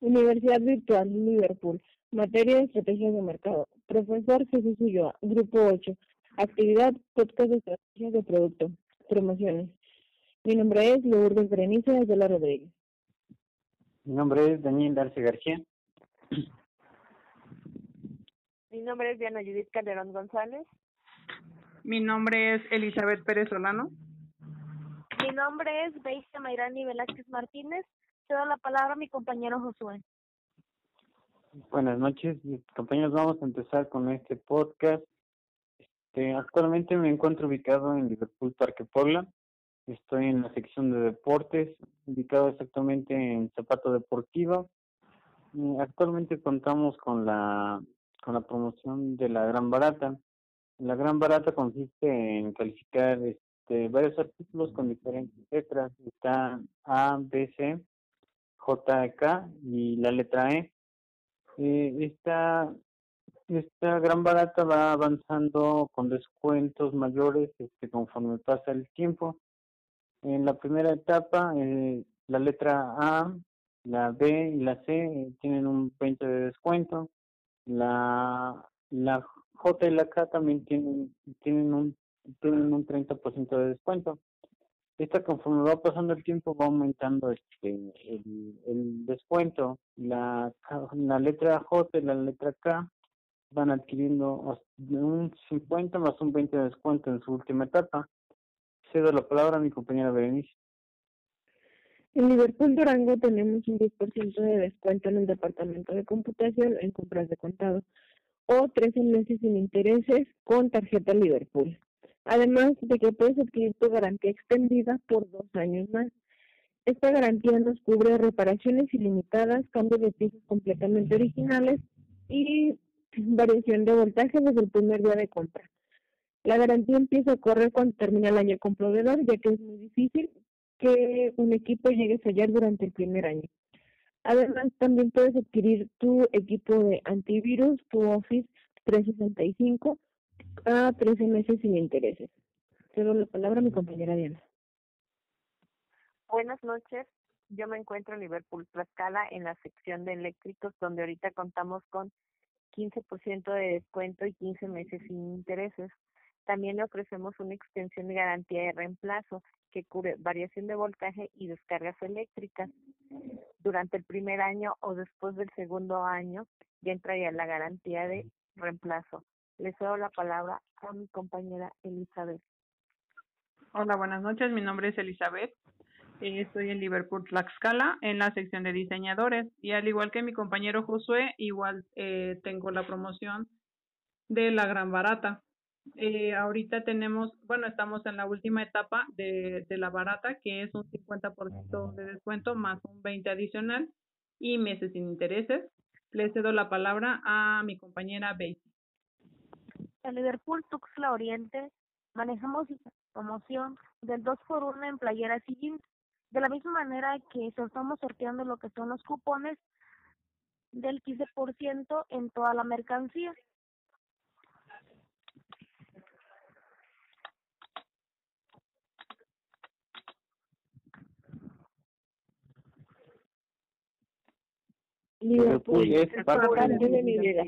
Universidad Virtual Liverpool. Materia de Estrategias de Mercado. Profesor Jesús Ulloa. Grupo 8. Actividad Podcast de Estrategias de Producto. Promociones. Mi nombre es Lourdes Berenice de la Rodríguez. Mi nombre es Daniel Darce García. Mi nombre es Diana Judith Calderón González. Mi nombre es Elizabeth Pérez Solano. Mi nombre es Beisia Mayrani Velázquez Martínez. Cedo la palabra a mi compañero Josué. Buenas noches, compañeros. Vamos a empezar con este podcast. Este, actualmente me encuentro ubicado en Liverpool Parque Puebla. Estoy en la sección de deportes, ubicado exactamente en Zapato Deportivo. Actualmente contamos con la con la promoción de la Gran Barata. La Gran Barata consiste en calificar este, varios artículos con diferentes letras. Está A, B, C, J, K y la letra E. Eh, esta, esta Gran Barata va avanzando con descuentos mayores este, conforme pasa el tiempo. En la primera etapa, eh, la letra A, la B y la C tienen un 20 de descuento. La, la J y la K también tienen, tienen un tienen un 30% de descuento. Esta conforme va pasando el tiempo va aumentando este el, descuento. La, la letra J y la letra K van adquiriendo un 50 más un 20 de descuento en su última etapa. Cedo la palabra a mi compañera Berenice. En Liverpool Durango tenemos un 10% de descuento en el departamento de computación en compras de contado o 13 meses sin intereses con tarjeta Liverpool. Además de que puedes adquirir tu garantía extendida por dos años más. Esta garantía nos cubre reparaciones ilimitadas, cambio de piezas completamente originales y variación de voltaje desde el primer día de compra. La garantía empieza a correr cuando termina el año con proveedor, ya que es muy difícil que un equipo llegue a fallar durante el primer año. Además, también puedes adquirir tu equipo de antivirus, tu Office 365, a 13 meses sin intereses. Cedo la palabra a mi compañera Diana. Buenas noches. Yo me encuentro en Liverpool Tlaxcala en la sección de eléctricos, donde ahorita contamos con 15% de descuento y 15 meses sin intereses. También le ofrecemos una extensión de garantía de reemplazo que cubre variación de voltaje y descargas eléctricas. Durante el primer año o después del segundo año ya entraría la garantía de reemplazo. Le cedo la palabra a mi compañera Elizabeth. Hola, buenas noches. Mi nombre es Elizabeth. Eh, estoy en Liverpool, Tlaxcala, en la sección de diseñadores. Y al igual que mi compañero Josué, igual eh, tengo la promoción de la Gran Barata. Eh, ahorita tenemos, bueno, estamos en la última etapa de, la barata, que es un 50% de descuento más un 20 adicional y meses sin intereses. Le cedo la palabra a mi compañera Basie. En Liverpool Tuxla Oriente manejamos promoción del 2 por 1 en playeras y jeans. De la misma manera que estamos sorteando lo que son los cupones del 15% en toda la mercancía. Liverpool es parte de mi vida.